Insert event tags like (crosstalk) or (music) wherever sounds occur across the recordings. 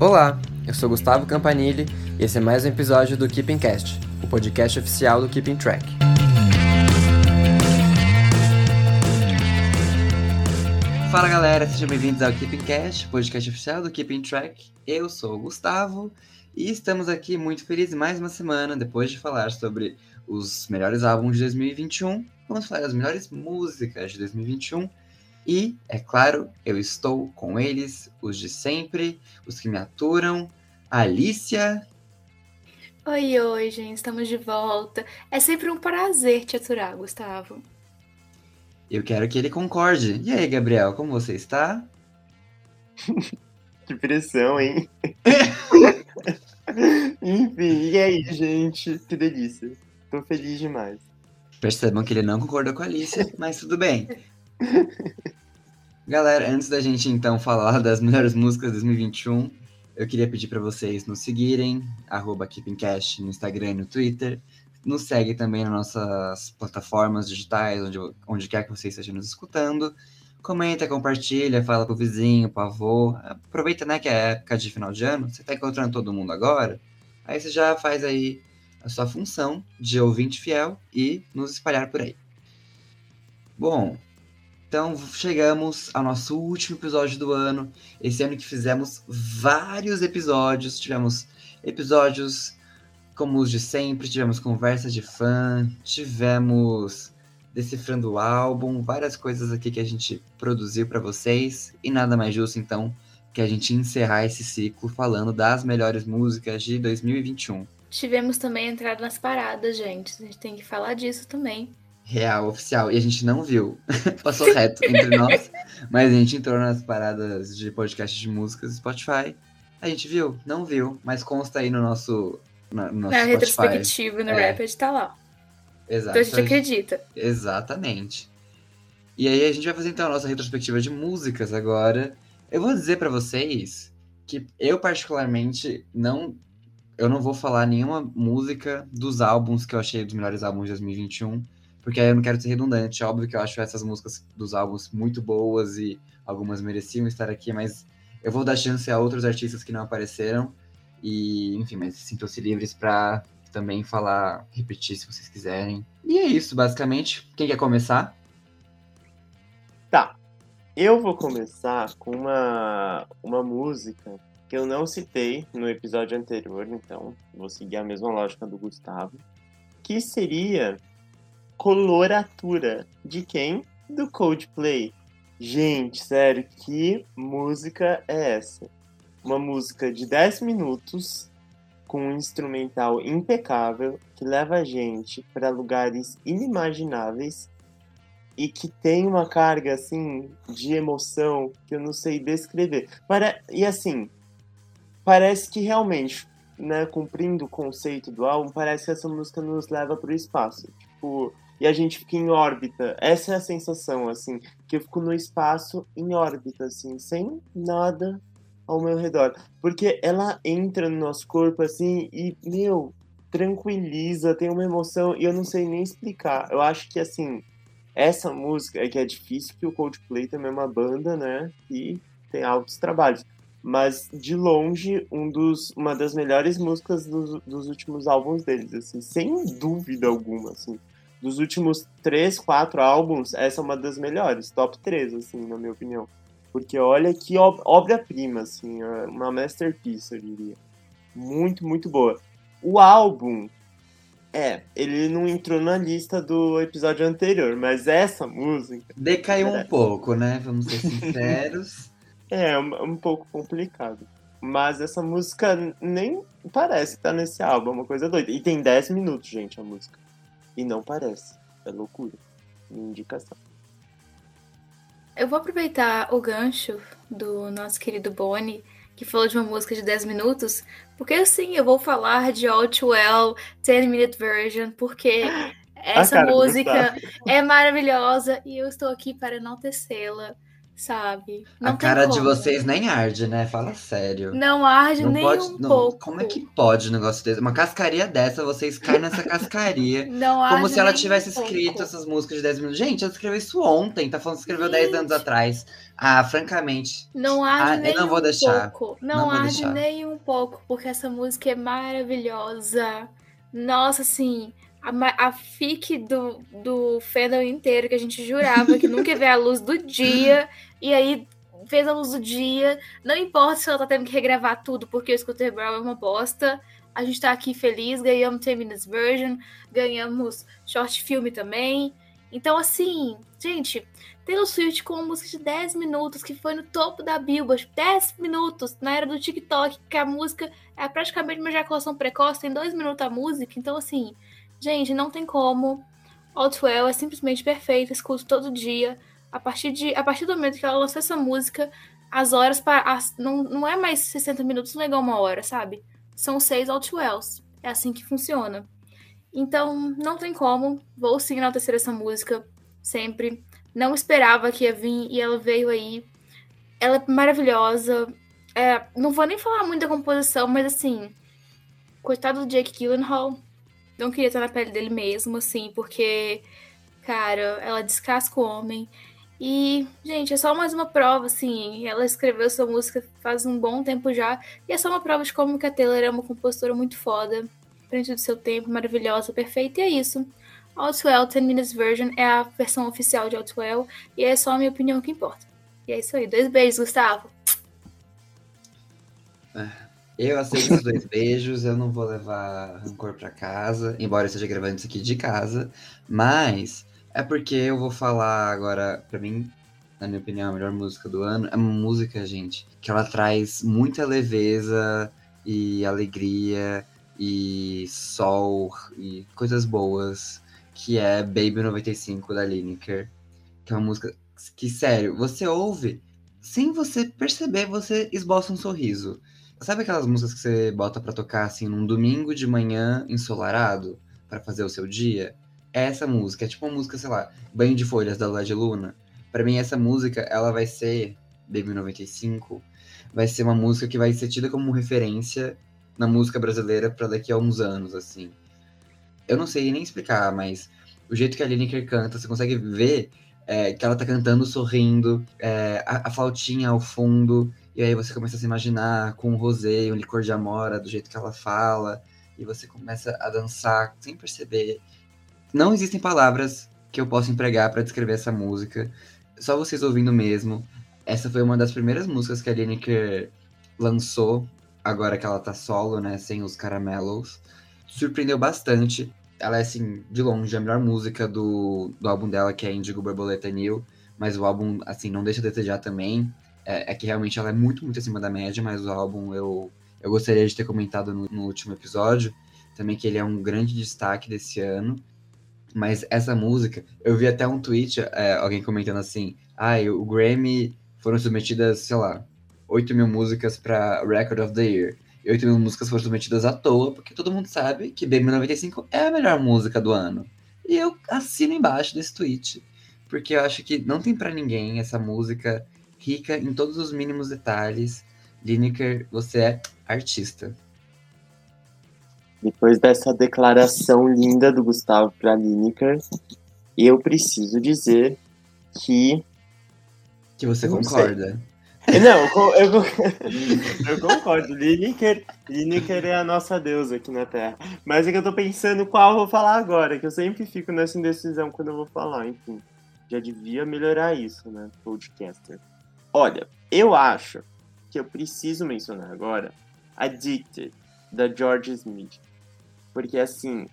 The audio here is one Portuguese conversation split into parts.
Olá, eu sou Gustavo Campanile e esse é mais um episódio do Keeping Cast, o podcast oficial do Keeping Track. Fala galera, sejam bem-vindos ao Keeping Cast, podcast oficial do Keeping Track. Eu sou o Gustavo e estamos aqui muito felizes mais uma semana depois de falar sobre os melhores álbuns de 2021. Vamos falar das melhores músicas de 2021 e, é claro, eu estou com eles, os de sempre, os que me aturam. Alicia. Oi, oi, gente, estamos de volta. É sempre um prazer te aturar, Gustavo. Eu quero que ele concorde. E aí, Gabriel, como você está? (laughs) que pressão, hein? (laughs) Enfim, e aí, gente? Que delícia. Tô feliz demais. Percebam que ele não concordou com a Alicia, mas tudo bem. Galera, antes da gente então falar das melhores músicas de 2021, eu queria pedir para vocês nos seguirem, arroba KeepingCast no Instagram e no Twitter. Nos segue também nas nossas plataformas digitais, onde, onde quer que vocês estejam nos escutando. Comenta, compartilha, fala pro vizinho, pro avô. Aproveita, né, que é época de final de ano, você tá encontrando todo mundo agora. Aí você já faz aí a sua função de ouvinte fiel e nos espalhar por aí. Bom, então chegamos ao nosso último episódio do ano. Esse ano que fizemos vários episódios. Tivemos episódios como os de sempre, tivemos conversa de fã, tivemos decifrando o álbum, várias coisas aqui que a gente produziu para vocês. E nada mais justo então que a gente encerrar esse ciclo falando das melhores músicas de 2021. Tivemos também entrada nas paradas, gente. A gente tem que falar disso também real, oficial, e a gente não viu. (laughs) Passou reto entre nós, mas a gente entrou nas paradas de podcast de músicas Spotify. A gente viu? Não viu, mas consta aí no nosso. No, no nosso Na retrospectiva no é. Rapid tá lá. Exato. Então a gente acredita. Exatamente. E aí a gente vai fazer então a nossa retrospectiva de músicas agora. Eu vou dizer para vocês que eu particularmente não eu não vou falar nenhuma música dos álbuns que eu achei dos melhores álbuns de 2021 porque eu não quero ser redundante. Óbvio que eu acho essas músicas dos álbuns muito boas e algumas mereciam estar aqui, mas eu vou dar chance a outros artistas que não apareceram. E, enfim, mas sintam-se livres para também falar, repetir se vocês quiserem. E é isso, basicamente. Quem quer começar? Tá. Eu vou começar com uma, uma música que eu não citei no episódio anterior, então vou seguir a mesma lógica do Gustavo, que seria coloratura. De quem? Do Coldplay. Gente, sério, que música é essa? Uma música de 10 minutos com um instrumental impecável que leva a gente para lugares inimagináveis e que tem uma carga assim de emoção que eu não sei descrever. Para... E assim, parece que realmente, né, cumprindo o conceito do álbum, parece que essa música nos leva para o espaço. Tipo, e a gente fica em órbita. Essa é a sensação, assim, que eu fico no espaço em órbita, assim, sem nada ao meu redor. Porque ela entra no nosso corpo, assim, e, meu, tranquiliza, tem uma emoção, e eu não sei nem explicar. Eu acho que, assim, essa música é que é difícil, que o Coldplay também é uma banda, né, e tem altos trabalhos. Mas, de longe, um dos, uma das melhores músicas dos, dos últimos álbuns deles, assim, sem dúvida alguma, assim dos últimos três, quatro álbuns, essa é uma das melhores, top 3, assim, na minha opinião. Porque olha que obra-prima, assim, é uma masterpiece, eu diria. Muito, muito boa. O álbum, é, ele não entrou na lista do episódio anterior, mas essa música. Decaiu é... um pouco, né? Vamos ser sinceros. (laughs) (laughs) é, um, um pouco complicado. Mas essa música nem parece estar nesse álbum, é uma coisa doida. E tem 10 minutos, gente, a música. E não parece. É loucura. Minha indicação. Eu vou aproveitar o gancho do nosso querido Boni, que falou de uma música de 10 minutos, porque assim, eu vou falar de All Too Well, 10 Minute Version, porque (gasps) essa música é maravilhosa e eu estou aqui para enaltecê-la. Sabe? Não a cara como. de vocês nem arde, né? Fala sério. Não arde Não nem pode, um não- pouco. Como é que pode um negócio desse? Uma cascaria dessa, vocês caem nessa cascaria. (laughs) Não arde Como se ela nem um tivesse pouco. escrito essas músicas de 10 minutos. Gente, ela escreveu isso ontem, tá falando que escreveu 10 anos Gente. atrás. Ah, francamente. Não arde Ah, eu nem não vou um deixar. pouco. Não, Não arde nem um pouco, porque essa música é maravilhosa. Nossa, assim, a, a do, do fandom inteiro, que a gente jurava que nunca ia ver a luz do dia, e aí fez a luz do dia. Não importa se ela tá tendo que regravar tudo, porque o Scooter Brown é uma bosta. A gente tá aqui feliz, ganhamos 10 Minutes Version, ganhamos short filme também. Então, assim, gente, Taylor Swift com uma música de 10 minutos que foi no topo da Billboard. 10 minutos na era do TikTok, que a música é praticamente uma ejaculação precoce, tem 2 minutos a música. Então, assim, gente, não tem como. Outwell é simplesmente perfeita, escuto todo dia. A partir, de, a partir do momento que ela lançou essa música, as horas pa- as- não, não é mais 60 minutos, não é igual uma hora, sabe? São seis Outwells. É assim que funciona. Então, não tem como. Vou sim enaltecer essa música sempre. Não esperava que ia vir e ela veio aí. Ela é maravilhosa. É, não vou nem falar muito da composição, mas assim, coitado do Jake Gyllenhaal. Não queria estar na pele dele mesmo, assim, porque, cara, ela descasca o homem. E, gente, é só mais uma prova, assim. Ela escreveu essa música faz um bom tempo já. E é só uma prova de como que a Taylor é uma compositora muito foda. Frente do seu tempo, maravilhosa, perfeita. E é isso. Outwell 10 Minutes Version é a versão oficial de Outwell. E é só a minha opinião que importa. E é isso aí. Dois beijos, Gustavo. Eu aceito os dois beijos, eu não vou levar rancor pra casa, embora eu esteja gravando isso aqui de casa, mas é porque eu vou falar agora, pra mim, na minha opinião, a melhor música do ano é uma música, gente, que ela traz muita leveza e alegria e sol e coisas boas, que é Baby 95 da Lineker, que é uma música que, sério, você ouve, sem você perceber, você esboça um sorriso. Sabe aquelas músicas que você bota pra tocar assim num domingo de manhã ensolarado pra fazer o seu dia? Essa música, é tipo uma música, sei lá, Banho de Folhas da Lua de Luna. Pra mim essa música, ela vai ser Baby 95, vai ser uma música que vai ser tida como referência na música brasileira pra daqui a uns anos assim. Eu não sei nem explicar, mas o jeito que a Lineker canta, você consegue ver é, que ela tá cantando sorrindo, é, a, a flautinha ao fundo, e aí você começa a se imaginar com um rosé, um licor de amora, do jeito que ela fala, e você começa a dançar sem perceber. Não existem palavras que eu possa empregar para descrever essa música, só vocês ouvindo mesmo. Essa foi uma das primeiras músicas que a Lineker lançou, agora que ela tá solo, né, sem os caramelos. Surpreendeu bastante. Ela é, assim, de longe, a melhor música do, do álbum dela, que é Indigo Borboleta New, mas o álbum, assim, não deixa a desejar também é, é que realmente ela é muito, muito acima da média, mas o álbum eu, eu gostaria de ter comentado no, no último episódio, também que ele é um grande destaque desse ano. Mas essa música, eu vi até um tweet, é, alguém comentando assim, ah, o Grammy foram submetidas, sei lá, 8 mil músicas para Record of the Year. E 8 mil músicas foram submetidas à toa, porque todo mundo sabe que Baby 95 é a melhor música do ano. E eu assino embaixo desse tweet, porque eu acho que não tem para ninguém essa música rica em todos os mínimos detalhes. Lineker, você é artista. Depois dessa declaração linda do Gustavo para Lineker, eu preciso dizer que. Que você Não concorda. Não, eu, eu, (laughs) eu concordo. Lineker, Lineker é a nossa deusa aqui na Terra. Mas é que eu tô pensando qual eu vou falar agora, que eu sempre fico nessa indecisão quando eu vou falar, enfim. Já devia melhorar isso, né, podcaster. Olha, eu acho que eu preciso mencionar agora Addicted, da George Smith. Porque assim,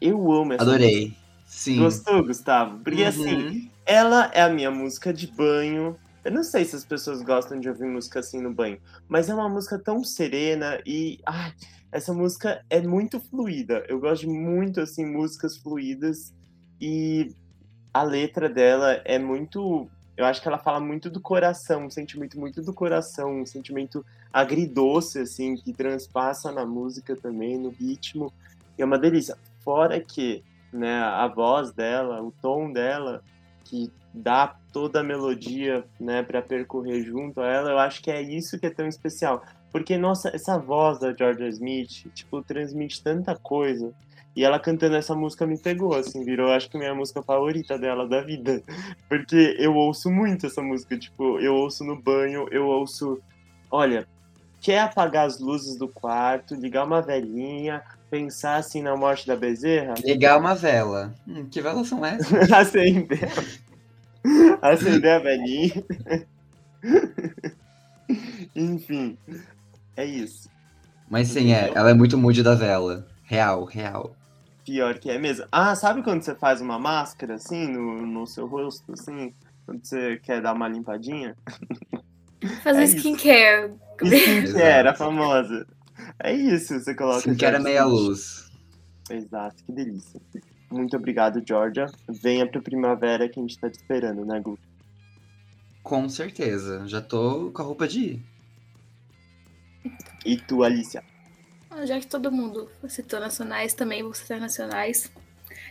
eu amo essa Adorei. Sim. Gostou, Gustavo? Porque Uhum. assim, ela é a minha música de banho. Eu não sei se as pessoas gostam de ouvir música assim no banho, mas é uma música tão serena e ai, essa música é muito fluida. Eu gosto muito assim músicas fluidas e a letra dela é muito, eu acho que ela fala muito do coração, um sentimento muito do coração, um sentimento agridoce assim que transpassa na música também, no ritmo. E é uma delícia. Fora que né, a voz dela, o tom dela, que dá toda a melodia, né, para percorrer junto a ela, eu acho que é isso que é tão especial. Porque, nossa, essa voz da Georgia Smith, tipo, transmite tanta coisa. E ela cantando essa música me pegou, assim, virou, acho que minha música favorita dela da vida. (laughs) Porque eu ouço muito essa música, tipo, eu ouço no banho, eu ouço. Olha, quer apagar as luzes do quarto, ligar uma velhinha, pensar assim na morte da bezerra? Ligar uma vela. Hum, que velas são essas? (laughs) Acender. Acender a velhinha. (laughs) Enfim, é isso. Mas sim, é, ela é muito mood da vela. Real, real. Pior que é mesmo. Ah, sabe quando você faz uma máscara assim no, no seu rosto, assim? Quando você quer dar uma limpadinha? (laughs) Fazer é skincare. Skincare, a famosa. É isso, você coloca. Skincare é meia luz. Exato, que delícia. Muito obrigado, Georgia. Venha pro Primavera que a gente tá te esperando, né, Gu? Com certeza. Já tô com a roupa de ir. E tu, Alicia? Ah, já que todo mundo citou nacionais, também vou citar nacionais.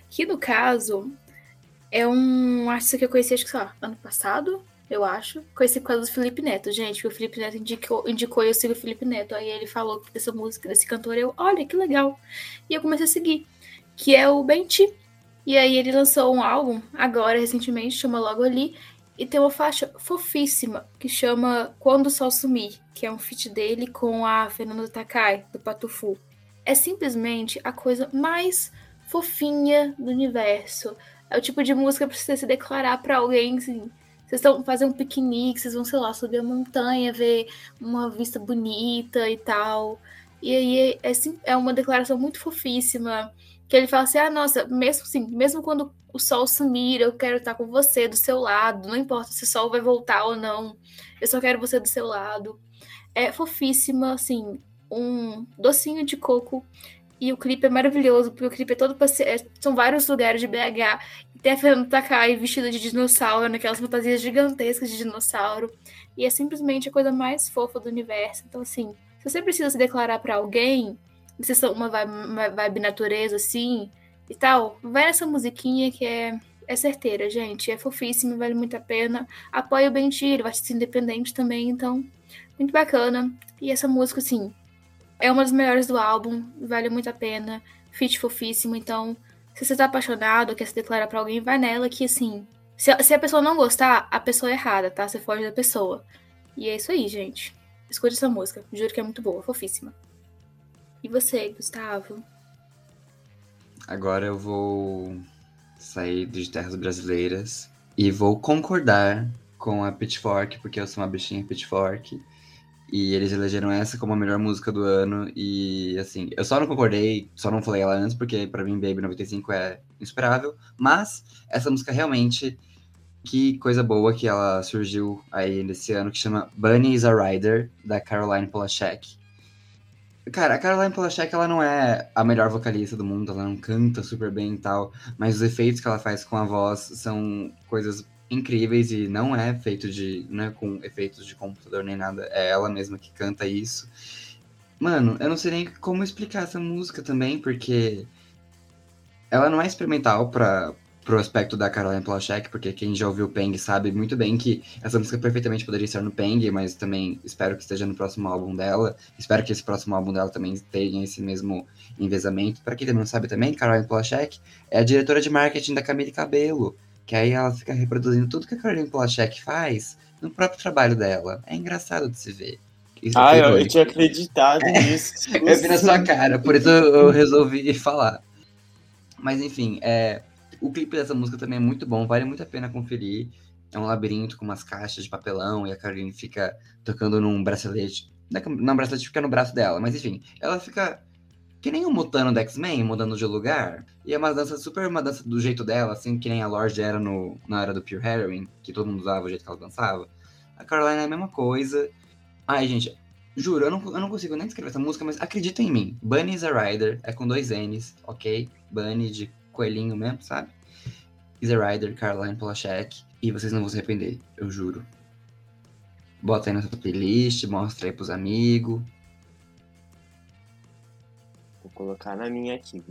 Que no caso é um artista que eu conheci, acho que, sei lá, ano passado, eu acho. Conheci por causa do Felipe Neto, gente. O Felipe Neto indicou, indicou eu sigo o Felipe Neto. Aí ele falou dessa música, desse cantor. Eu, olha que legal. E eu comecei a seguir. Que é o Benti. E aí ele lançou um álbum agora, recentemente, chama Logo Ali. E tem uma faixa fofíssima que chama Quando o Sol Sumir, que é um feat dele com a Fernanda Takai, do Patufu. É simplesmente a coisa mais fofinha do universo. É o tipo de música pra você se declarar para alguém, assim. Vocês estão fazendo um piquenique, vocês vão, sei lá, subir a montanha, ver uma vista bonita e tal. E aí é, é uma declaração muito fofíssima. Que ele fala assim: ah, nossa, mesmo assim, mesmo quando o sol sumir, eu quero estar com você do seu lado, não importa se o sol vai voltar ou não, eu só quero você do seu lado. É fofíssima, assim, um docinho de coco. E o clipe é maravilhoso, porque o clipe é todo passe... É, são vários lugares de BH. E tem a Fernanda Takai vestida de dinossauro, naquelas fantasias gigantescas de dinossauro. E é simplesmente a coisa mais fofa do universo. Então, assim, se você precisa se declarar para alguém, vocês são uma vibe, uma vibe natureza, assim, e tal, vai nessa musiquinha que é, é certeira, gente. É fofíssima, vale muito a pena. Apoia o Bentir, vai ser independente também, então, muito bacana. E essa música, assim, é uma das melhores do álbum, vale muito a pena. Feat fofíssimo, então, se você tá apaixonado, quer se declarar pra alguém, vai nela que, assim, se a, se a pessoa não gostar, a pessoa é errada, tá? Você foge da pessoa. E é isso aí, gente. Escute essa música, juro que é muito boa, fofíssima. E você, Gustavo? Agora eu vou sair de terras brasileiras e vou concordar com a Pitchfork, porque eu sou uma bichinha Pitchfork. E eles elegeram essa como a melhor música do ano. E assim, eu só não concordei, só não falei ela antes, porque para mim Baby 95 é insuperável. Mas essa música realmente, que coisa boa que ela surgiu aí nesse ano, que chama Bunny is a Rider, da Caroline Polachek. Cara, a Caroline Polachek, ela não é a melhor vocalista do mundo, ela não canta super bem e tal, mas os efeitos que ela faz com a voz são coisas incríveis e não é feito de, não é com efeitos de computador nem nada, é ela mesma que canta isso. Mano, eu não sei nem como explicar essa música também, porque ela não é experimental pra, pro aspecto da Caroline Polachek, porque quem já ouviu o Peng sabe muito bem que essa música perfeitamente poderia estar no Peng, mas também espero que esteja no próximo álbum dela. Espero que esse próximo álbum dela também tenha esse mesmo envezamento. Para quem também não sabe também, Caroline Polachek é a diretora de marketing da Camille Cabelo, que aí ela fica reproduzindo tudo que a Caroline Polachek faz no próprio trabalho dela. É engraçado de se ver. Isso ah, eu, eu, tinha acreditado nisso. eu vi na sua cara, por isso eu resolvi falar. Mas enfim, é, o clipe dessa música também é muito bom, vale muito a pena conferir. É um labirinto com umas caixas de papelão e a Caroline fica tocando num bracelete. Não, é bracelete fica no braço dela, mas enfim, ela fica que nem o Mutano do X-Men, mudando de lugar. E é uma dança super uma dança do jeito dela, assim, que nem a Lorde era no, na era do Pure Heroin, que todo mundo usava o jeito que ela dançava. A Caroline é a mesma coisa. Ai, gente, juro, eu não, eu não consigo nem descrever essa música, mas acredita em mim. Bunny is a Rider, é com dois N's, ok? Bunny de coelhinho mesmo, sabe? Easy Rider, Caroline Polachek. E vocês não vão se arrepender, eu juro. Bota aí na sua playlist, mostra aí pros amigos. Vou colocar na minha aqui.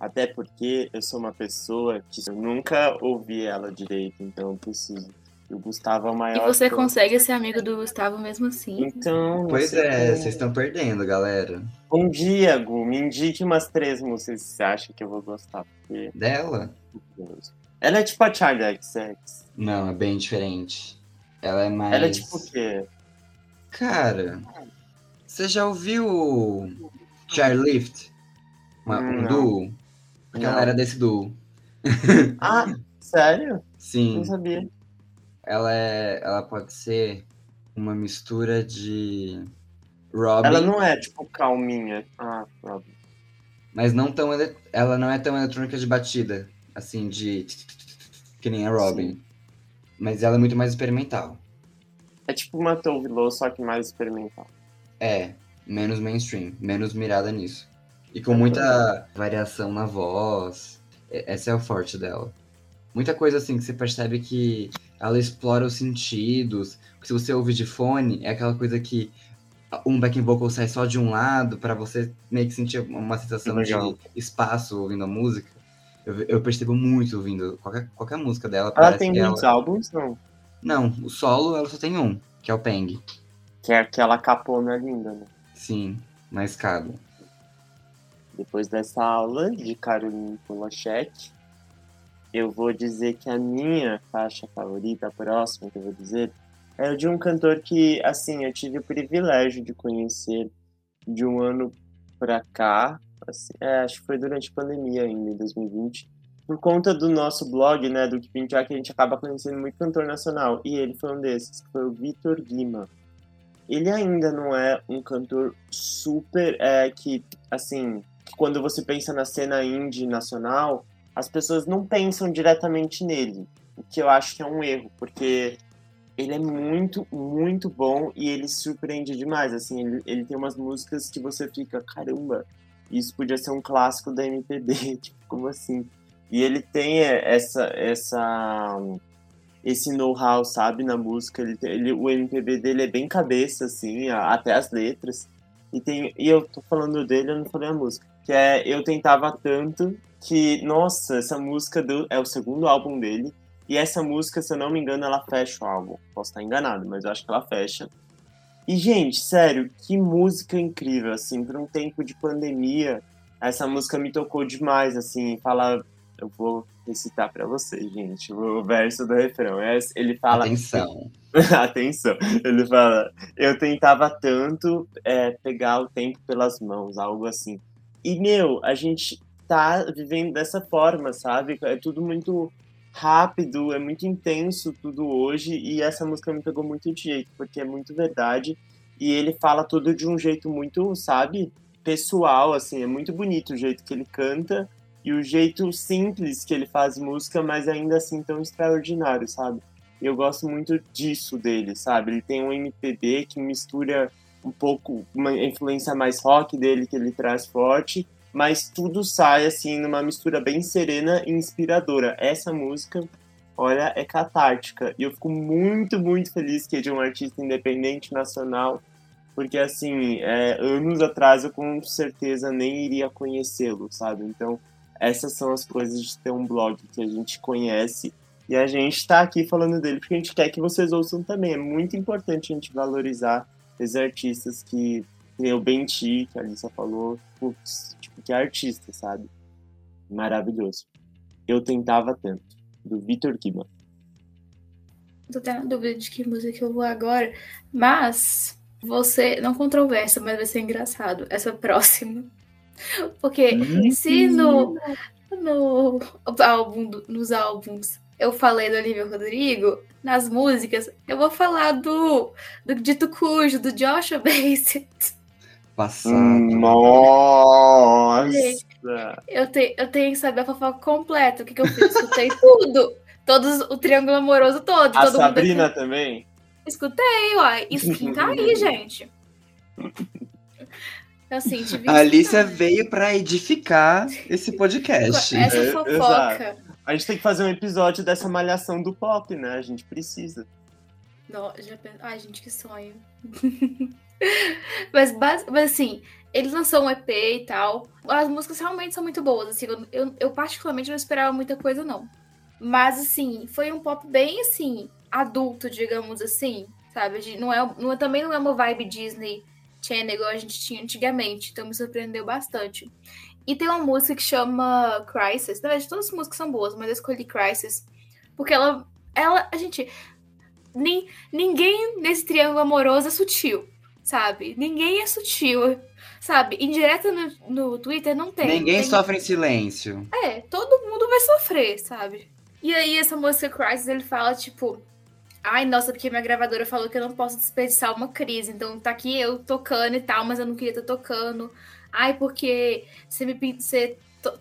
Até porque eu sou uma pessoa que eu nunca ouvi ela direito, então eu preciso. E o Gustavo é o E maior. você fã. consegue ser amigo do Gustavo mesmo assim. Então. Pois é, como. vocês estão perdendo, galera. Um dia, Gu, me indique umas três músicas que você acha que eu vou gostar. Porque, Dela? Ela é tipo a Charlie XX. Não, é bem diferente. Ela é mais. Ela é tipo o quê? Cara, você já ouviu Chairlift? Uma, um Não. duo? Porque ela era desse duo. Ah, (laughs) sério? Sim, Não sabia. Ela é. Ela pode ser uma mistura de Robin, Ela não é tipo calminha. Ah, Robin. mas não tão. ele- Ela não é tão eletrônica de batida, assim, de. Que nem a Robin. Mas ela é muito mais experimental. É tipo uma Tove Lo, só que mais experimental. É, menos mainstream, menos mirada nisso. E com muita variação na voz. E- Esse é o forte dela. Muita coisa assim que você percebe que ela explora os sentidos. Se você ouve de fone, é aquela coisa que um backing vocal sai só de um lado pra você meio que sentir uma sensação Legal. de espaço ouvindo a música. Eu, eu percebo muito ouvindo qualquer, qualquer música dela. Ela tem muitos álbuns? Não. Não, o solo ela só tem um, que é o Peng. Que é aquela capona linda, né? Sim, na escada. Depois dessa aula de Caroline Polachek, eu vou dizer que a minha faixa favorita, a próxima que eu vou dizer, é de um cantor que, assim, eu tive o privilégio de conhecer de um ano pra cá, assim, é, acho que foi durante a pandemia ainda, em 2020, por conta do nosso blog, né, do Keeping Track, a gente acaba conhecendo muito cantor nacional, e ele foi um desses, que foi o Vitor Guima. Ele ainda não é um cantor super, é, que, assim, que quando você pensa na cena indie nacional, as pessoas não pensam diretamente nele, o que eu acho que é um erro, porque ele é muito, muito bom e ele surpreende demais, assim, ele, ele tem umas músicas que você fica, caramba, isso podia ser um clássico da MPB, (laughs) tipo, como assim? E ele tem essa, essa, esse know-how, sabe, na música, ele, ele, o MPB dele é bem cabeça, assim, até as letras, e, tem, e eu tô falando dele, eu não falei a música, que é Eu Tentava Tanto, que, nossa, essa música do, é o segundo álbum dele, e essa música, se eu não me engano, ela fecha o álbum. Posso estar enganado, mas eu acho que ela fecha. E, gente, sério, que música incrível, assim, por um tempo de pandemia, essa música me tocou demais, assim, fala... Eu vou recitar pra vocês, gente, o verso do refrão. É, Ele fala... Atenção. (laughs) Atenção. Ele fala: Eu tentava tanto é, pegar o tempo pelas mãos, algo assim. E, meu, a gente tá vivendo dessa forma, sabe? É tudo muito rápido, é muito intenso tudo hoje. E essa música me pegou muito de jeito, porque é muito verdade. E ele fala tudo de um jeito muito, sabe? Pessoal, assim. É muito bonito o jeito que ele canta. E o jeito simples que ele faz música, mas ainda assim tão extraordinário, sabe? Eu gosto muito disso dele, sabe? Ele tem um MPB que mistura um pouco uma influência mais rock dele que ele traz forte, mas tudo sai assim numa mistura bem serena e inspiradora. Essa música, olha, é catártica. E eu fico muito, muito feliz que é de um artista independente nacional, porque assim, é, anos atrás eu com certeza nem iria conhecê-lo, sabe? Então, essas são as coisas de ter um blog que a gente conhece e a gente está aqui falando dele porque a gente quer que vocês ouçam também. É muito importante a gente valorizar esses artistas que tem o Benti, que a Alissa falou, putz, tipo, que é artista, sabe? Maravilhoso. Eu tentava tanto. Do Vitor Guima. Tô até na dúvida de que música eu vou agora. Mas você. Não controversa, mas vai ser engraçado. Essa próxima. Porque se no, no álbum, nos álbuns eu falei do Olivia Rodrigo, nas músicas eu vou falar do, do Dito Cujo, do Joshua Bassett. Passado. Hum, Nossa! Eu, te, eu tenho que saber a fofoca completa. O que, que eu fiz? Escutei (laughs) tudo. Todos, o triângulo amoroso todo. A todo Sabrina mundo também? Escutei, uai. (laughs) Skin tá aí, gente. Assim, tive A Alicia veio pra edificar esse podcast. Essa É, fofoca. A gente tem que fazer um episódio dessa malhação do pop, né? A gente precisa. Não, já penso... Ai, gente, que sonho. (laughs) mas, mas, assim, ele lançou um EP e tal. As músicas realmente são muito boas. Assim, eu, eu, eu, particularmente não esperava muita coisa, não. Mas, assim, foi um pop bem, assim, adulto, digamos assim, sabe? Não é, não, é, também não é uma vibe Disney Channel igual a gente tinha antigamente. Então me surpreendeu bastante. E tem uma música que chama Crisis. Na verdade, todas as músicas são boas, mas eu escolhi Crisis. Porque ela. ela a gente. Ni, ninguém nesse triângulo amoroso é sutil, sabe? Ninguém é sutil, sabe? Indireta no, no Twitter não tem. Ninguém tem... sofre em silêncio. É, todo mundo vai sofrer, sabe? E aí, essa música Crisis, ele fala, tipo. Ai, nossa, porque minha gravadora falou que eu não posso desperdiçar uma crise. Então tá aqui eu tocando e tal, mas eu não queria estar tocando. Ai, porque você me você,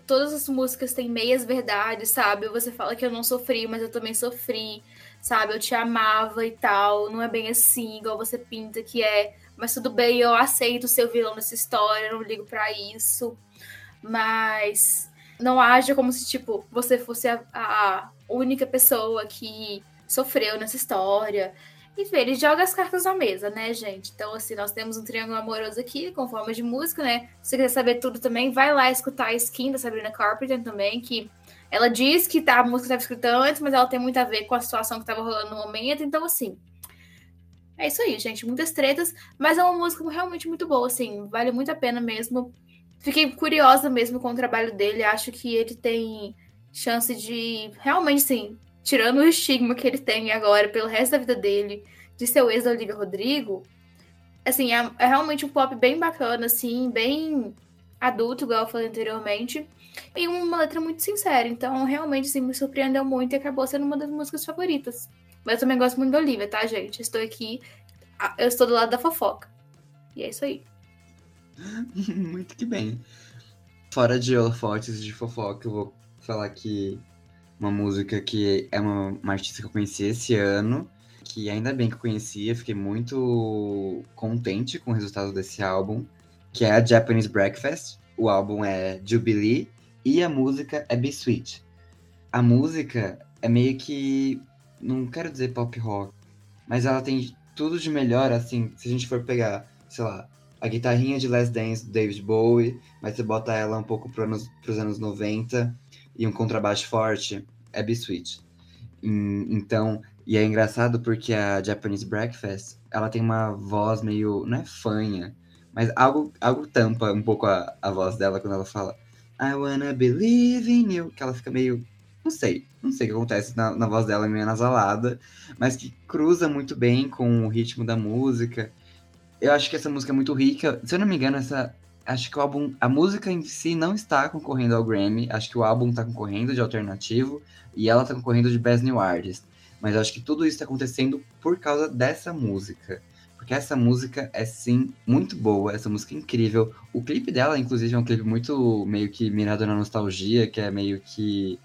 todas as músicas têm meias verdades, sabe? Você fala que eu não sofri, mas eu também sofri, sabe? Eu te amava e tal. Não é bem assim, igual você pinta que é. Mas tudo bem, eu aceito ser o vilão nessa história, não ligo para isso. Mas não haja como se, tipo, você fosse a, a única pessoa que sofreu nessa história. Enfim, ele joga as cartas na mesa, né, gente? Então, assim, nós temos um triângulo amoroso aqui, com forma de música, né? Se você quiser saber tudo também, vai lá escutar a skin da Sabrina Carpenter também, que ela diz que tá, a música estava escrita antes, mas ela tem muito a ver com a situação que estava rolando no momento. Então, assim, é isso aí, gente. Muitas tretas, mas é uma música realmente muito boa, assim, vale muito a pena mesmo. Fiquei curiosa mesmo com o trabalho dele. Acho que ele tem chance de realmente, sim, tirando o estigma que ele tem agora pelo resto da vida dele, de ser o ex da Olivia Rodrigo, assim, é, é, realmente um pop bem bacana, assim, bem adulto, igual eu falei anteriormente, e uma letra muito sincera. Então, realmente, assim, me surpreendeu muito e acabou sendo uma das músicas favoritas. Mas eu também gosto muito da Olivia, tá, gente? Estou aqui, eu estou do lado da fofoca. E é isso aí. (laughs) muito que bem. Fora de holofotes de fofoca, eu vou falar que uma música que é uma, uma artista que eu conheci esse ano, que ainda bem que eu conhecia, fiquei muito contente com o resultado desse álbum, que é a Japanese Breakfast. O álbum é Jubilee e a música é Be Sweet. A música é meio que, não quero dizer pop rock, mas ela tem tudo de melhor, assim, se a gente for pegar, sei lá, a guitarrinha de Last Dance do David Bowie, mas você bota ela um pouco para os anos 90, e um contrabaixo forte, é B-Sweet. Então, e é engraçado porque a Japanese Breakfast, ela tem uma voz meio, não é fanha, mas algo, algo tampa um pouco a, a voz dela quando ela fala I wanna believe in you, que ela fica meio, não sei, não sei o que acontece na, na voz dela, meio nasalada, mas que cruza muito bem com o ritmo da música. Eu acho que essa música é muito rica. Se eu não me engano, essa, acho que o álbum, a música em si não está concorrendo ao Grammy, acho que o álbum está concorrendo de alternativo e ela está concorrendo de Best New Artist. Mas acho que tudo isso está acontecendo por causa dessa música. Porque essa música é sim muito boa, essa música é incrível. O clipe dela, inclusive, é um clipe muito meio que mirado na nostalgia, que é meio que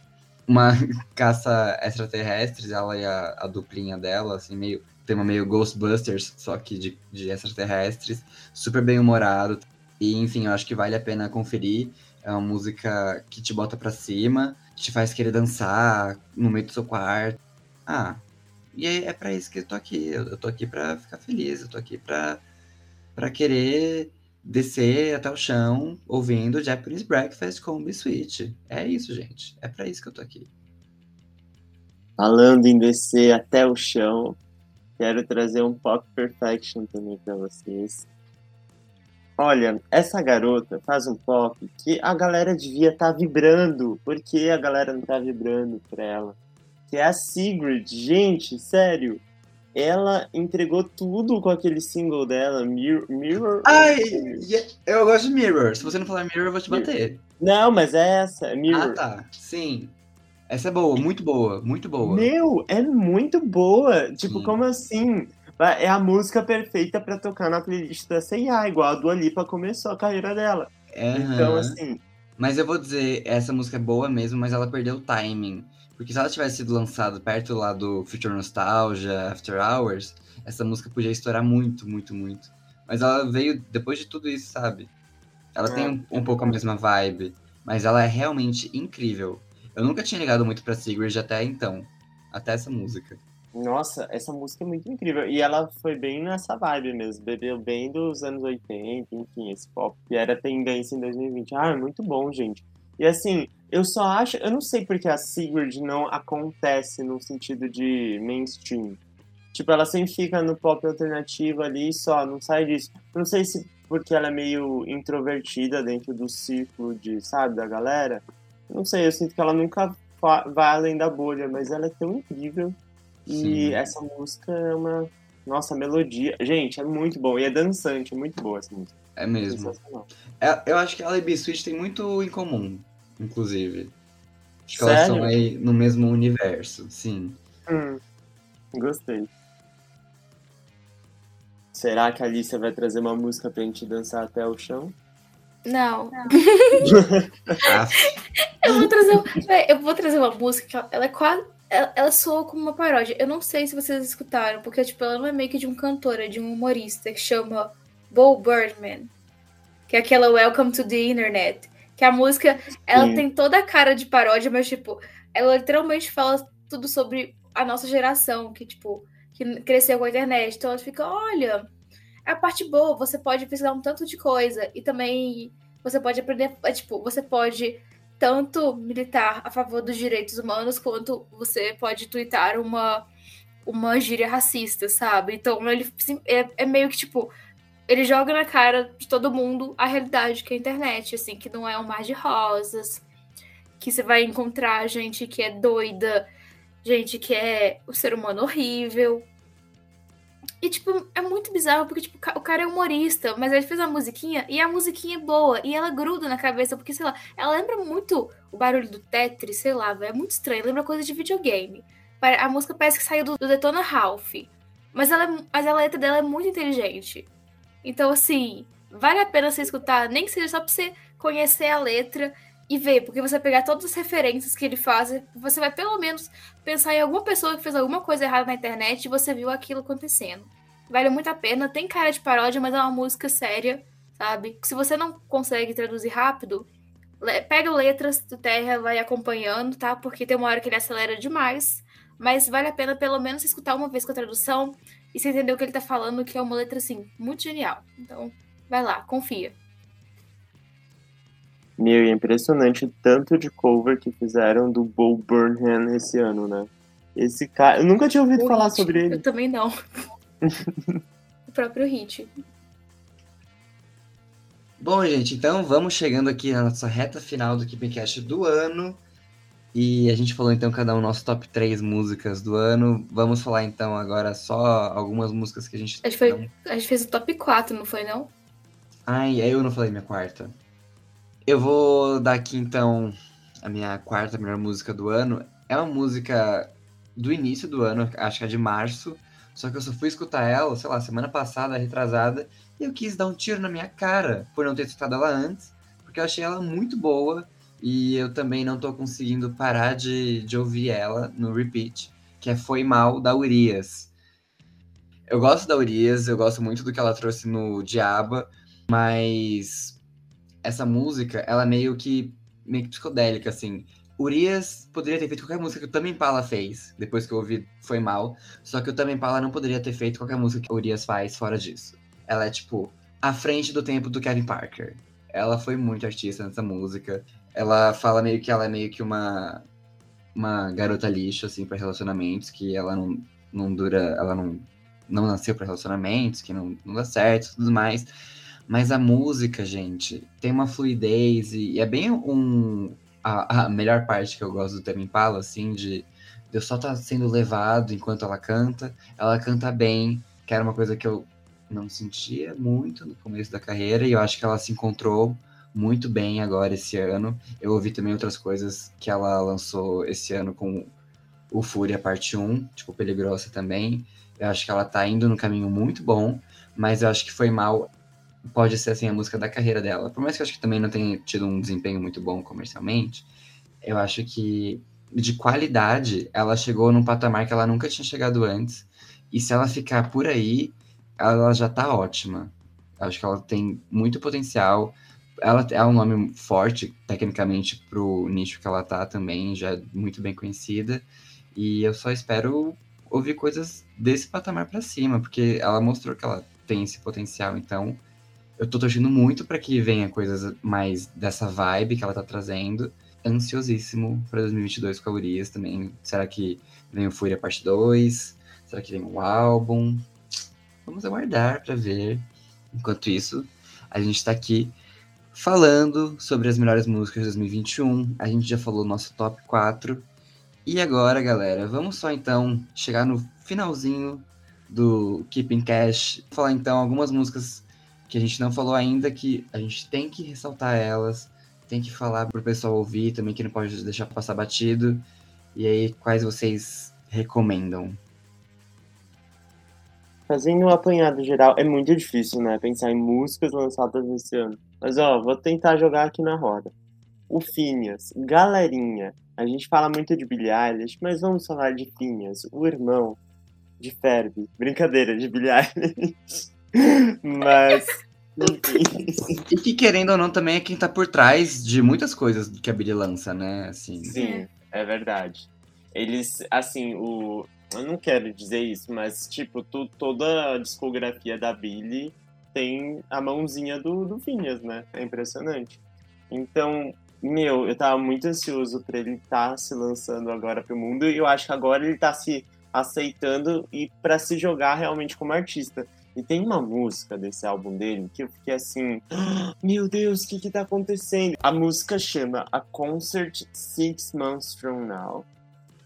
uma (laughs) caça extraterrestres, ela e a, a duplinha dela, assim, meio. Tema meio Ghostbusters, só que de, de extraterrestres. Super bem humorado. E, enfim, eu acho que vale a pena conferir. É uma música que te bota pra cima, te faz querer dançar no meio do seu quarto. Ah, e é, é para isso que eu tô aqui. Eu, eu tô aqui pra ficar feliz, eu tô aqui pra, pra querer descer até o chão ouvindo Japanese Breakfast com Sweet. É isso, gente. É para isso que eu tô aqui. Falando em descer até o chão, quero trazer um Pop Perfection também para vocês. Olha, essa garota faz um pop que a galera devia estar tá vibrando. Por que a galera não tá vibrando pra ela? Que é a Sigrid. Gente, sério. Ela entregou tudo com aquele single dela, Mirror. Mirror Ai, eu gosto de Mirror. Se você não falar Mirror, eu vou te bater. Não, mas é essa, é Mirror. Ah, tá. Sim. Essa é boa, muito boa, muito boa. Meu, é muito boa. Tipo, Sim. como assim? É a música perfeita para tocar na playlist da C&A, igual a Dua Lipa começou a carreira dela. Uhum. Então, assim... Mas eu vou dizer, essa música é boa mesmo, mas ela perdeu o timing. Porque se ela tivesse sido lançada perto lá do Future Nostalgia, After Hours, essa música podia estourar muito, muito, muito. Mas ela veio depois de tudo isso, sabe? Ela é. tem um, um, pouco a mesma vibe, mas ela é realmente incrível. Eu nunca tinha ligado muito pra Sigrid até então, até essa música. Nossa, essa música é muito incrível. E ela foi bem nessa vibe mesmo. Bebeu bem dos anos 80, enfim, esse pop que era tendência em 2020. Ah, é muito bom, gente. E assim, eu só acho. Eu não sei porque a Sigurd não acontece no sentido de mainstream. Tipo, ela sempre fica no pop alternativo ali só, não sai disso. Não sei se porque ela é meio introvertida dentro do círculo de, sabe, da galera. Não sei, eu sinto que ela nunca vai além da bolha, mas ela é tão incrível. E Sim. essa música é uma. Nossa, melodia. Gente, é muito bom. E é dançante, é muito boa essa música. É mesmo. É, eu acho que ela e B-Switch tem muito em comum, inclusive. Acho que Sério? elas estão aí no mesmo universo, sim. Hum, gostei. Será que a Alicia vai trazer uma música pra gente dançar até o chão? Não. Não. (laughs) eu, vou trazer, eu vou trazer uma música, ela é quase. Ela, ela soa como uma paródia. Eu não sei se vocês escutaram, porque tipo, ela não é meio que de um cantor, é de um humorista que chama Bo Birdman. Que é aquela Welcome to the Internet. Que a música, ela Sim. tem toda a cara de paródia, mas, tipo, ela literalmente fala tudo sobre a nossa geração, que, tipo, que cresceu com a internet. Então ela fica, olha, é a parte boa, você pode pesquisar um tanto de coisa. E também você pode aprender, é, tipo, você pode tanto militar a favor dos direitos humanos, quanto você pode twittar uma, uma gíria racista, sabe? Então ele é, é meio que tipo. Ele joga na cara de todo mundo a realidade que é a internet, assim, que não é um mar de rosas, que você vai encontrar gente que é doida, gente que é o ser humano horrível, e, tipo, é muito bizarro, porque, tipo, o cara é humorista, mas ele fez uma musiquinha e a musiquinha é boa. E ela gruda na cabeça, porque, sei lá, ela lembra muito o barulho do Tetris, sei lá, é muito estranho, lembra coisa de videogame. A música parece que saiu do, do Detona Ralph. Mas, ela, é mas a letra dela é muito inteligente. Então, assim, vale a pena você escutar, nem que seja só pra você conhecer a letra e ver, porque você pegar todas as referências que ele faz, você vai pelo menos pensar em alguma pessoa que fez alguma coisa errada na internet e você viu aquilo acontecendo. Vale muito a pena, tem cara de paródia, mas é uma música séria, sabe? Se você não consegue traduzir rápido, pega letras do Terra, vai acompanhando, tá? Porque tem uma hora que ele acelera demais, mas vale a pena pelo menos escutar uma vez com a tradução e você entender o que ele tá falando, que é uma letra assim, muito genial. Então, vai lá, confia. Meu, é impressionante o tanto de cover que fizeram do Bo Burnham esse ano, né? Esse cara. Eu nunca tinha ouvido o falar hit. sobre ele. Eu também não. (laughs) o próprio Hit. Bom, gente, então vamos chegando aqui na nossa reta final do Keepcast do ano. E a gente falou então cada um nosso top 3 músicas do ano. Vamos falar então agora só algumas músicas que a gente. A gente, foi, a gente fez o top 4, não foi não? Ai, eu não falei minha quarta. Eu vou dar aqui então a minha quarta melhor música do ano. É uma música do início do ano, acho que é de março. Só que eu só fui escutar ela, sei lá, semana passada, retrasada, e eu quis dar um tiro na minha cara por não ter escutado ela antes, porque eu achei ela muito boa e eu também não tô conseguindo parar de, de ouvir ela no repeat, que é Foi Mal da Urias. Eu gosto da Urias, eu gosto muito do que ela trouxe no Diaba, mas essa música, ela meio que meio que psicodélica, assim. Urias poderia ter feito qualquer música que o Tame Impala fez, depois que eu ouvi Foi Mal, só que o Tame Impala não poderia ter feito qualquer música que Urias faz fora disso. Ela é, tipo, à frente do tempo do Kevin Parker. Ela foi muito artista nessa música. Ela fala meio que ela é meio que uma uma garota lixo, assim, para relacionamentos, que ela não, não dura, ela não, não nasceu para relacionamentos, que não, não dá certo e tudo mais. Mas a música, gente, tem uma fluidez e, é bem um. A, a, melhor parte que eu gosto do Tame Impala, assim, de, de eu só estar tá sendo levado enquanto ela canta. Ela canta bem, que era uma coisa que eu não sentia muito no começo da carreira, e eu acho que ela se encontrou muito bem agora esse ano. Eu ouvi também outras coisas que ela lançou esse ano com o Fúria Parte 1, tipo Peligrosa também. Eu acho que ela tá indo no caminho muito bom, mas eu acho que foi mal pode ser assim a música da carreira dela. Por mais que eu acho que também não tenha tido um desempenho muito bom comercialmente, eu acho que de qualidade ela chegou num patamar que ela nunca tinha chegado antes. E se ela ficar por aí, ela já tá ótima. Eu acho que ela tem muito potencial. Ela é um nome forte, tecnicamente, pro nicho que ela tá também, já é muito bem conhecida. E eu só espero ouvir coisas desse patamar para cima, porque ela mostrou que ela tem esse potencial. Então, eu tô torcendo muito para que venha coisas mais dessa vibe que ela tá trazendo. Ansiosíssimo para 2022 com a Urias também. Será que vem o Fúria Parte 2? Será que vem o álbum? Vamos aguardar para ver. Enquanto isso, a gente tá aqui falando sobre as melhores músicas de 2021. A gente já falou nosso top 4. E agora, galera, vamos só então chegar no finalzinho do Keeping Cash. Falar então algumas músicas que a gente não falou ainda, que a gente tem que ressaltar elas, tem que falar pro pessoal ouvir também, que não pode deixar passar batido. E aí, quais vocês recomendam? Fazendo um apanhado geral, é muito difícil, né? Pensar em músicas lançadas esse ano. Mas, ó, vou tentar jogar aqui na roda. O Phineas, galerinha. A gente fala muito de Billie mas vamos falar de Phineas, o irmão de Ferb. Brincadeira, de Billie. Mas... e que, querendo ou não, também é quem tá por trás de muitas coisas que a Billie lança, né? Assim. Sim, é verdade. Eles, assim, o... Eu não quero dizer isso, mas, tipo, tu, toda a discografia da Billie tem a mãozinha do, do Phineas, né? É impressionante. Então, meu, eu tava muito ansioso pra ele estar tá se lançando agora pro mundo e eu acho que agora ele tá se aceitando e para se jogar realmente como artista. E tem uma música desse álbum dele que eu fiquei assim, ah, meu Deus, o que que tá acontecendo? A música chama A Concert Six Months From Now.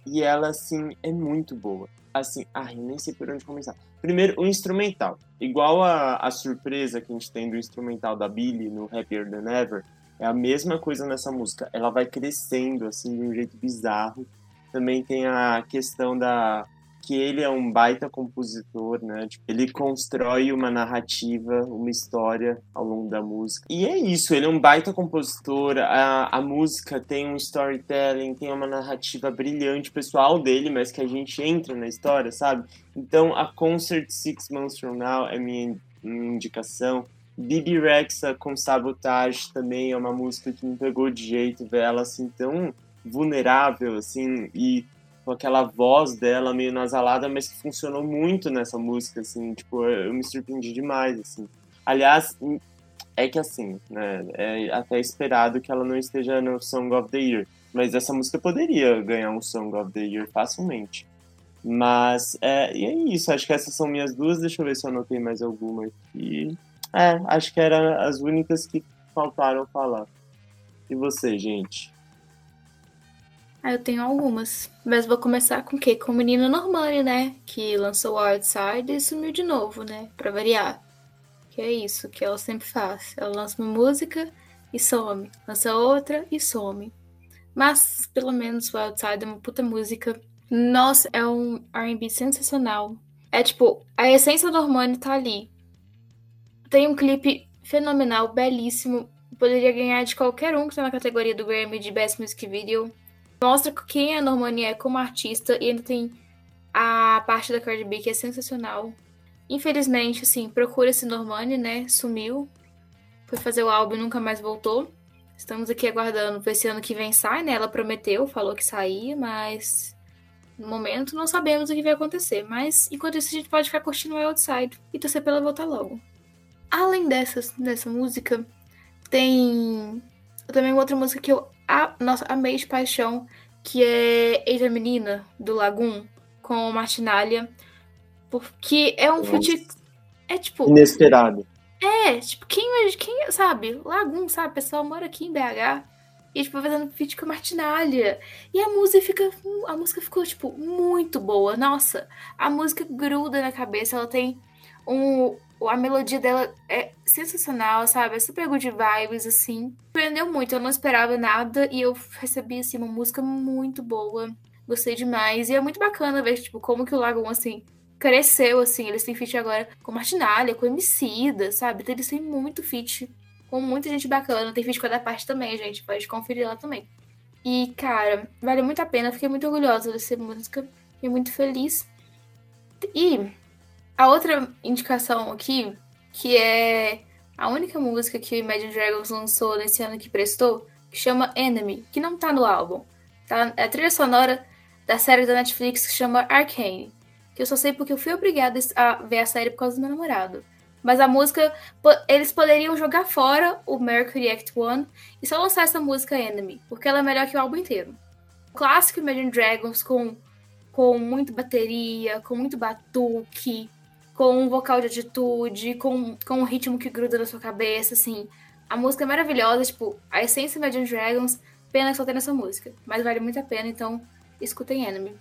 E ela, assim, é muito boa. Assim, ai, nem sei por onde começar. Primeiro, o instrumental. Igual a, a surpresa que a gente tem do instrumental da Billy no Happier Than Ever, é a mesma coisa nessa música. Ela vai crescendo, assim, de um jeito bizarro. Também tem a questão da que ele é um baita compositor, né? Tipo, ele constrói uma narrativa, uma história ao longo da música. E é isso, ele é um baita compositor. A, a música tem um storytelling, tem uma narrativa brilhante pessoal dele, mas que a gente entra na história, sabe? Então, a Concert Six Months From Now é minha, minha indicação. Bibi Rexa com Sabotage também é uma música que me pegou de jeito, ver ela assim tão vulnerável assim e com aquela voz dela meio nasalada, mas que funcionou muito nessa música, assim, tipo, eu me surpreendi demais, assim. Aliás, é que assim, né, é até esperado que ela não esteja no Song of the Year, mas essa música poderia ganhar um Song of the Year facilmente. Mas, é, e é isso, acho que essas são minhas duas, deixa eu ver se eu anotei mais alguma aqui. É, acho que eram as únicas que faltaram falar. E você, gente? Ah, eu tenho algumas. Mas vou começar com o quê? Com o menino Normani, né? Que lançou Outside e sumiu de novo, né? Pra variar. Que é isso que ela sempre faz. Ela lança uma música e some. Lança outra e some. Mas, pelo menos, o Outside é uma puta música. Nossa, é um R&B sensacional. É tipo, a essência do Normani tá ali. Tem um clipe fenomenal, belíssimo. Poderia ganhar de qualquer um que tá na categoria do Grammy de Best Music Video. Mostra quem a Normani é como artista e ainda tem a parte da Cardi B que é sensacional. Infelizmente, assim, procura esse Normani, né? Sumiu. Foi fazer o álbum e nunca mais voltou. Estamos aqui aguardando pra esse ano que vem sai, né? Ela prometeu, falou que saía, mas no momento não sabemos o que vai acontecer. Mas enquanto isso a gente pode ficar curtindo o Outside e torcer pra ela voltar logo. Além dessas, dessa música, tem também outra música que eu a, nossa, amei de paixão, que é Eita Menina, do Lagoon, com Martinalha. Porque é um nossa. feat. É tipo. Inesperado. É, tipo, quem, quem sabe? Lagoon, sabe? O pessoal mora aqui em BH. E, tipo, fazendo feat com a Martinalha. E a música fica. A música ficou, tipo, muito boa. Nossa, a música gruda na cabeça. Ela tem um, a melodia dela é sensacional, sabe? É super good vibes, assim. Surpreendeu muito, eu não esperava nada e eu recebi, assim, uma música muito boa. Gostei demais. E é muito bacana ver, tipo, como que o Lagoon, assim, cresceu, assim. Eles têm feat agora com Martinalha, com Emicida, sabe? Então, eles têm muito feat com muita gente bacana. Tem feat com a da parte também, gente. Pode conferir lá também. E, cara, vale muito a pena. Fiquei muito orgulhosa dessa música. Fiquei muito feliz. E a outra indicação aqui, que é a única música que o Imagine Dragons lançou nesse ano que prestou, que chama Enemy, que não tá no álbum. Tá? É a trilha sonora da série da Netflix que chama Arcane. que eu só sei porque eu fui obrigada a ver a série por causa do meu namorado. Mas a música, eles poderiam jogar fora o Mercury Act One e só lançar essa música Enemy, porque ela é melhor que o álbum inteiro. O clássico Imagine Dragons com, com muito bateria, com muito batuque, com um vocal de atitude, com, com um ritmo que gruda na sua cabeça, assim. A música é maravilhosa, tipo, a essência Imagine Dragons, pena que só tem nessa música. Mas vale muito a pena, então escutem Enemy.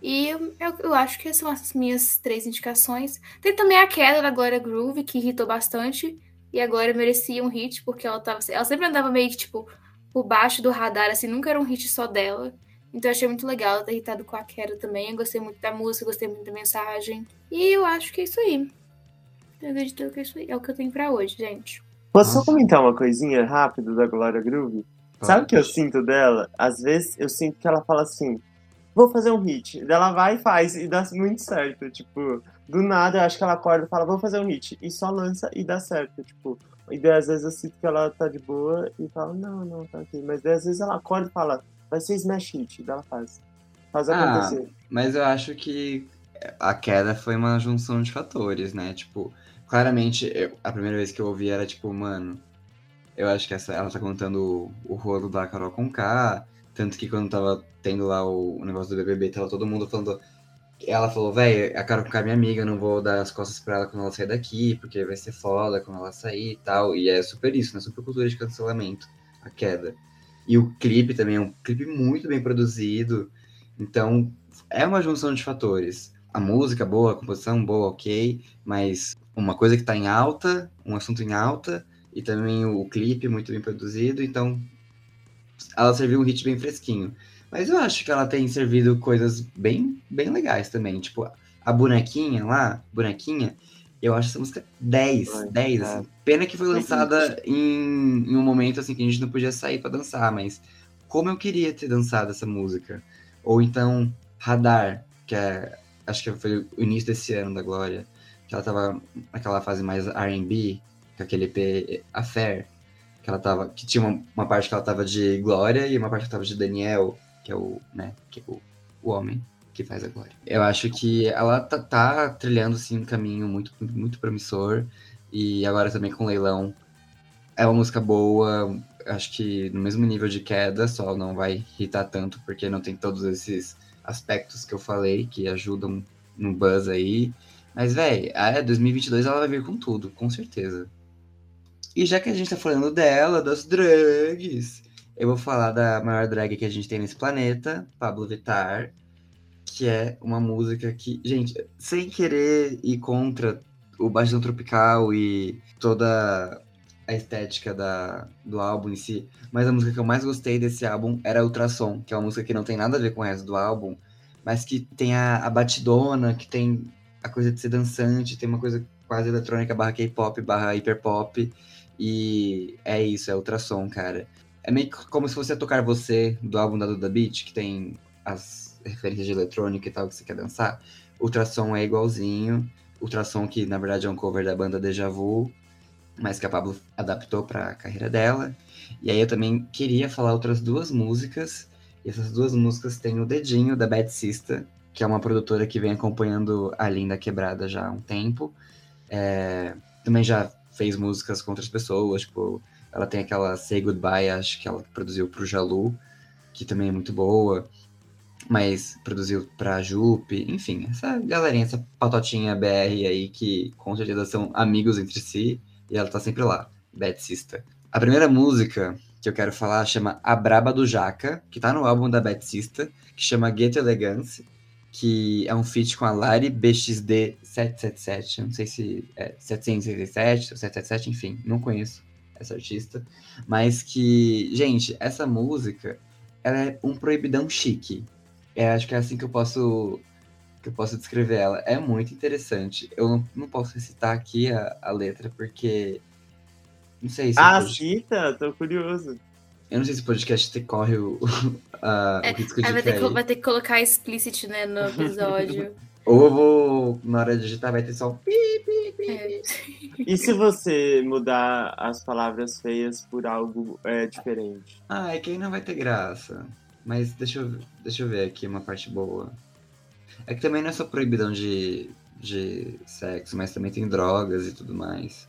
E eu, eu, acho que são essas minhas três indicações. Tem também a queda da Glória Groove, que irritou bastante. E agora merecia um hit, porque ela tava. Ela sempre andava meio que, tipo, por baixo do radar, assim, nunca era um hit só dela. Então eu achei muito legal irritado com a queda também. Eu gostei muito da música, gostei muito da mensagem. E eu acho que é isso aí. Eu acredito que é isso aí. É o que eu tenho pra hoje, gente. Posso só comentar uma coisinha rápida da Glória Groove? Sabe o que eu sinto dela? Às vezes eu sinto que ela fala assim: vou fazer um hit. E ela vai e faz, e dá muito certo. Tipo, do nada eu acho que ela acorda e fala, vou fazer um hit. E só lança e dá certo. Tipo, e daí às vezes eu sinto que ela tá de boa e fala, não, não, tá aqui. Mas daí às vezes ela acorda e fala, vai ser smash hit. Ela faz. Faz ah, acontecer. Mas eu acho que a queda foi uma junção de fatores, né? Tipo, claramente, eu, a primeira vez que eu ouvi era tipo, mano, eu acho que essa, ela tá contando o, o rolo da Carol com K, tanto que quando tava tendo lá o, o negócio do BBB, tava todo mundo falando. Ela falou, velho, a Carol é minha amiga, não vou dar as costas pra ela quando ela sair daqui, porque vai ser foda quando ela sair e tal. E é super isso, né? Super cultura de cancelamento, a queda. E o clipe também é um clipe muito bem produzido. Então, é uma junção de fatores. A música boa, a composição boa, ok, mas uma coisa que tá em alta, um assunto em alta, e também o clipe muito bem produzido, então ela serviu um hit bem fresquinho. Mas eu acho que ela tem servido coisas bem, bem legais também. Tipo, a bonequinha lá, bonequinha, eu acho essa música 10, 10, é. assim. Pena que foi lançada em, em, um momento assim que a gente não podia sair para dançar, mas como eu queria ter dançado essa música. Ou então Radar, que é acho que foi o início desse ano da Glória, que ela tava naquela fase mais R&B, com aquele EP Affair que ela tava. Que tinha uma, uma, parte que ela tava de Glória e uma parte que tava de Daniel, que é o, né, que é o, o homem que faz a Glória. Eu acho que ela tá, tá trilhando assim um caminho muito, muito promissor. E agora também com Leilão. É uma música boa, acho que no mesmo nível de queda, só não vai irritar tanto, porque não tem todos esses aspectos que eu falei que ajudam no buzz aí. Mas, velho, é, 2022 ela vai vir com tudo, com certeza. E já que a gente tá falando dela, das drags, eu vou falar da maior drag que a gente tem nesse planeta, Pablo Vittar, que é uma música que, gente, sem querer ir contra o Baixão Tropical e toda a estética da, do álbum em si, mas a música que eu mais gostei desse álbum era Ultrassom, que é uma música que não tem nada a ver com o resto do álbum, mas que tem a, a batidona, que tem a coisa de ser dançante, tem uma coisa quase eletrônica barra K-pop, barra hiperpop, e é isso, é ultrassom, cara. É meio como se fosse tocar você do álbum da Duda Beat, que tem as referências de eletrônica e tal que você quer dançar. Ultrassom é igualzinho. Ultrassom que na verdade é um cover da banda Deja Vu, mas que a Pablo adaptou para a carreira dela. E aí eu também queria falar outras duas músicas. E essas duas músicas têm o dedinho da Bad Sista, que é uma produtora que vem acompanhando a Linda Quebrada já há um tempo. É, também já fez músicas com outras pessoas, tipo, ela tem aquela Say Goodbye, acho que ela produziu pro Jalu, que também é muito boa, mas produziu pra Jupe, enfim, essa galerinha, essa patotinha BR aí que com certeza são amigos entre si, e ela tá sempre lá, Betsista. A primeira música que eu quero falar chama A Braba do Jaca, que tá no álbum da Betsista, que chama Ghetto Elegance, que é um feat com a Lari BXD 777, não sei se é 767 ou 777, enfim, não conheço essa artista, mas que, gente, essa música, ela é um proibidão chique. É, acho que é assim que eu posso que eu posso descrever ela. É muito interessante. Eu não, não posso recitar aqui a, a letra porque não sei se Ah, cita, tô curioso. Eu não sei se o podcast corre o, (laughs) a, é, o risco de vai ter, que, vai ter que colocar explicit né, no episódio. (laughs) Ou eu vou, na hora de digitar, vai ter só um pi, pi, pi. É. (laughs) E se você mudar as palavras feias por algo é, diferente? Ah, é que aí não vai ter graça. Mas deixa eu, deixa eu ver aqui uma parte boa. É que também não é só proibidão de, de sexo, mas também tem drogas e tudo mais.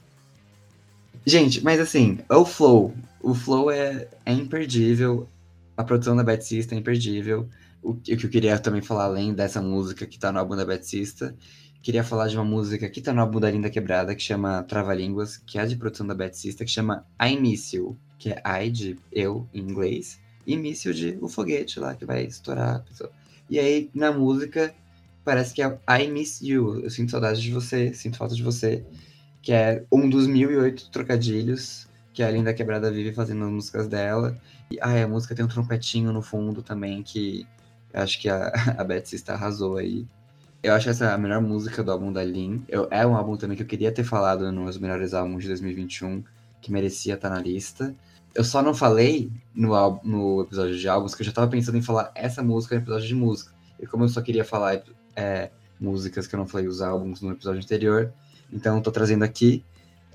Gente, mas assim, o Flow. O Flow é, é imperdível. A produção da Betsista é imperdível. O, o que eu queria também falar, além dessa música que tá no álbum da Betsista, queria falar de uma música que tá no álbum da Linda Quebrada, que chama Trava-Línguas, que é de produção da Betsista, que chama I Miss You, que é I de eu em inglês, e You de o foguete lá, que vai estourar a pessoa. E aí, na música, parece que é I Miss You, eu sinto saudade de você, sinto falta de você que é um dos mil e oito trocadilhos que a Linda Quebrada vive fazendo as músicas dela. E ah, a música tem um trompetinho no fundo também, que acho que a, (laughs) a Betsy está arrasou aí. Eu acho essa a melhor música do álbum da Lin. Eu, é um álbum também que eu queria ter falado nos melhores álbuns de 2021, que merecia estar na lista. Eu só não falei no, no episódio de álbuns, que eu já tava pensando em falar essa música no episódio de música. E como eu só queria falar é, músicas que eu não falei os álbuns no episódio anterior, então estou trazendo aqui.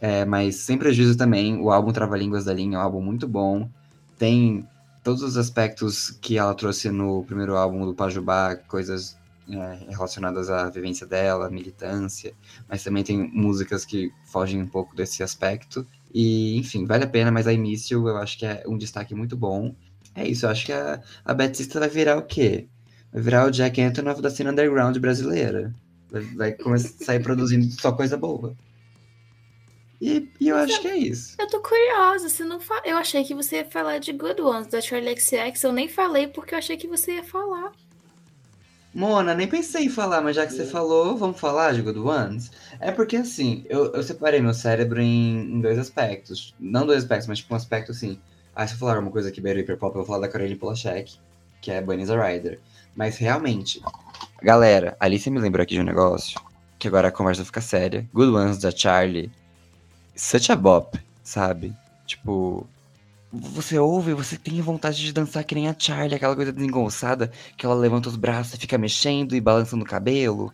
É, mas sem prejuízo também, o álbum Trava-Línguas da Linha é um álbum muito bom. Tem todos os aspectos que ela trouxe no primeiro álbum do Pajubá, coisas é, relacionadas à vivência dela, militância, mas também tem músicas que fogem um pouco desse aspecto. E, enfim, vale a pena, mas a início eu acho que é um destaque muito bom. É isso, eu acho que a, a Betista vai virar o quê? Vai virar o Jack Antonoff da cena underground brasileira. Vai, vai começar (laughs) a sair produzindo só coisa boa. E, e eu Mas acho eu, que é isso. Eu tô curiosa. Você não fa... Eu achei que você ia falar de Good Ones, da Charlie XX. Eu nem falei porque eu achei que você ia falar. Mona, nem pensei em falar, mas já que você falou, vamos falar de Good Ones? É porque assim, eu, eu separei meu cérebro em, em dois aspectos. Não dois aspectos, mas tipo um aspecto assim. Ah, se eu falar uma coisa aqui beira hiperpop, eu vou falar da Caroline Polachek, que é Bunny's a Rider. Mas realmente, galera, ali você me lembrou aqui de um negócio, que agora a conversa fica séria. Good Ones da Charlie, such a bop, sabe? Tipo, você ouve, você tem vontade de dançar que nem a Charlie, aquela coisa desengonçada, que ela levanta os braços e fica mexendo e balançando o cabelo.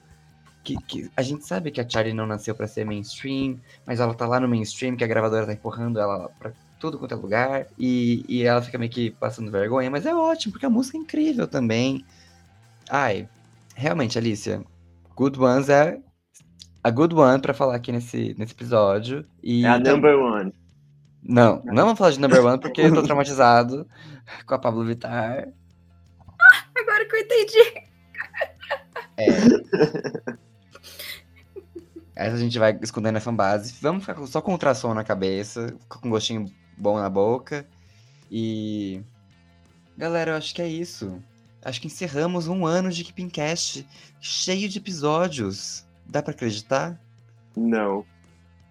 Que, que, a gente sabe que a Charlie não nasceu para ser mainstream, mas ela tá lá no mainstream, que a gravadora tá empurrando ela pra tudo quanto é lugar, e, e ela fica meio que passando vergonha, mas é ótimo, porque a música é incrível também. Ai, realmente, Alicia, Good Ones é a Good One pra falar aqui nesse, nesse episódio. E é a number one. Não, não vamos falar de number one porque eu tô (laughs) traumatizado com a Pablo Vittar. Ah, agora que eu entendi. É. Essa a gente vai escondendo a fanbase. Vamos ficar só com o ultrassom na cabeça, com um gostinho bom na boca. E. Galera, eu acho que é isso acho que encerramos um ano de Keepingcast cheio de episódios. Dá para acreditar? Não.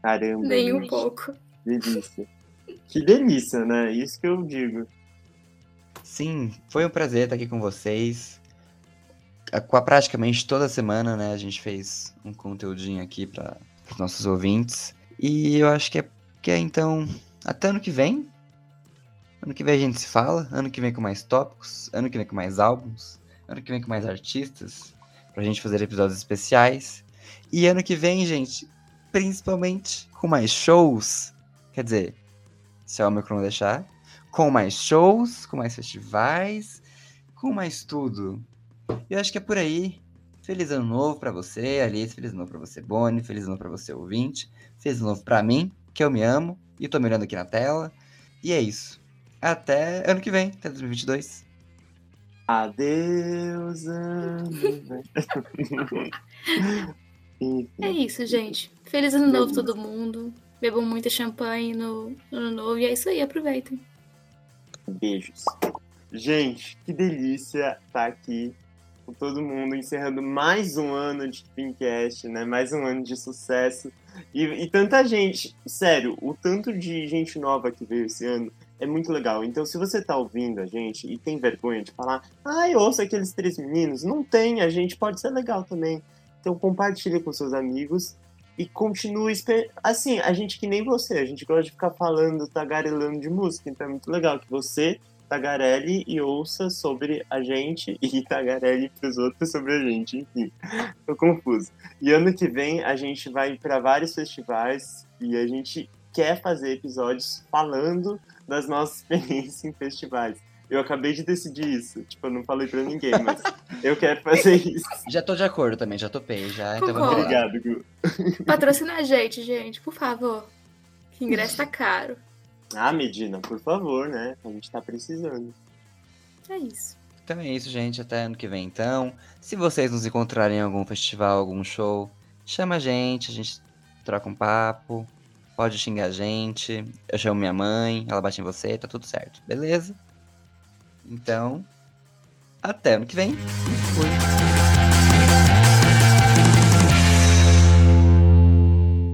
Caramba. Nem um pouco. Delícia. Que delícia, né? Isso que eu digo. Sim, foi um prazer estar aqui com vocês. Praticamente toda semana, né? A gente fez um conteúdinho aqui para os nossos ouvintes. E eu acho que é, que é então. Até ano que vem. Ano que vem a gente se fala, ano que vem com mais tópicos, ano que vem com mais álbuns, ano que vem com mais artistas, pra gente fazer episódios especiais. E ano que vem, gente, principalmente com mais shows. Quer dizer, se a Omicron deixar, com mais shows, com mais festivais, com mais tudo. Eu acho que é por aí. Feliz ano novo para você, Alice. Feliz ano novo pra você, Bonnie. Feliz ano novo pra você, ouvinte. Feliz ano novo pra mim, que eu me amo. E tô me olhando aqui na tela. E é isso até ano que vem, até 2022. Adeus, ano. (laughs) é isso, gente. Feliz ano novo todo mundo. Bebam muita champanhe no ano novo e é isso aí, aproveitem. Beijos. Gente, que delícia estar aqui com todo mundo, encerrando mais um ano de Pincast, né? Mais um ano de sucesso. E, e, tanta gente, sério, o tanto de gente nova que veio esse ano é muito legal. Então, se você tá ouvindo a gente e tem vergonha de falar, ai, ouça aqueles três meninos, não tem, a gente pode ser legal também. Então, compartilhe com seus amigos e continue. Assim, a gente que nem você, a gente gosta de ficar falando, tagarelando de música, então é muito legal que você tagarele e ouça sobre a gente (laughs) e tagarele pros outros sobre a gente, enfim. (laughs) Tô confuso. E ano que vem a gente vai para vários festivais e a gente quer fazer episódios falando das nossas (laughs) experiências em festivais. Eu acabei de decidir isso. Tipo, eu não falei pra ninguém, mas eu quero fazer (laughs) isso. Já tô de acordo também, já topei, já. Então vamos. Obrigado, Gu. (laughs) Patrocina a gente, gente, por favor. Que ingresso tá caro. Ah, Medina, por favor, né? A gente tá precisando. É isso. Então é isso, gente. Até ano que vem, então. Se vocês nos encontrarem em algum festival, algum show, chama a gente, a gente troca um papo. Pode xingar a gente. Eu chamo minha mãe, ela bate em você, tá tudo certo, beleza? Então, até ano que vem. Fui.